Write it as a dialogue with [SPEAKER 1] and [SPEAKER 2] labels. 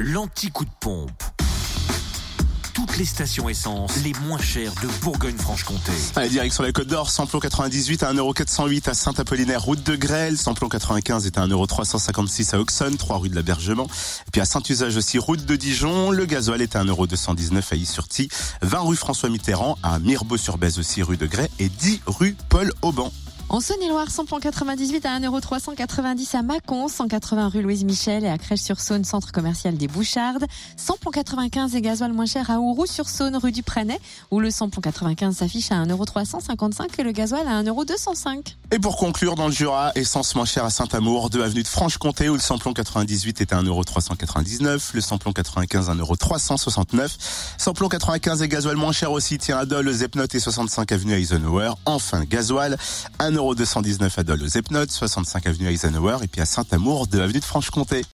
[SPEAKER 1] l'anti-coup de pompe. Toutes les stations essence les moins chères de Bourgogne-Franche-Comté.
[SPEAKER 2] Allez, direct sur la Côte d'Or, samplon 98 à 1,408€ à Saint-Apollinaire, route de Grêle. Samplon 95 est à 1,356€ à Auxonne, 3 rue de l'Abergement. Puis à Saint-Usage aussi, route de Dijon. Le gasoil est à 1,219€ à Is-sur-Tille. 20 rue François Mitterrand, à Mirbeau-sur-Bèze aussi, rue de Grès. Et 10 rue Paul Auban.
[SPEAKER 3] En Saône-et-Loire, samplon 98 à 1,390€ à Mâcon, 180 rue Louise Michel et à Crèche-sur-Saône, centre commercial des Bouchardes. Samplon 95 et gasoil moins cher à Ouroux-sur-Saône, rue du Prenay, où le samplon 95 s'affiche à 1,355€ et le gasoil à 1,205€.
[SPEAKER 2] Et pour conclure, dans le Jura, essence moins chère à Saint-Amour, 2 avenue de Franche-Comté, où le samplon 98 est à 1,399€, le samplon 95 1,369€, samplon 95 et gasoil moins cher aussi, tient à Dole, et 65 avenue Eisenhower. Enfin, gasoil, 1,219€ à Dole, Zepnot, 65 avenue Eisenhower, et puis à Saint-Amour, 2 avenue de Franche-Comté.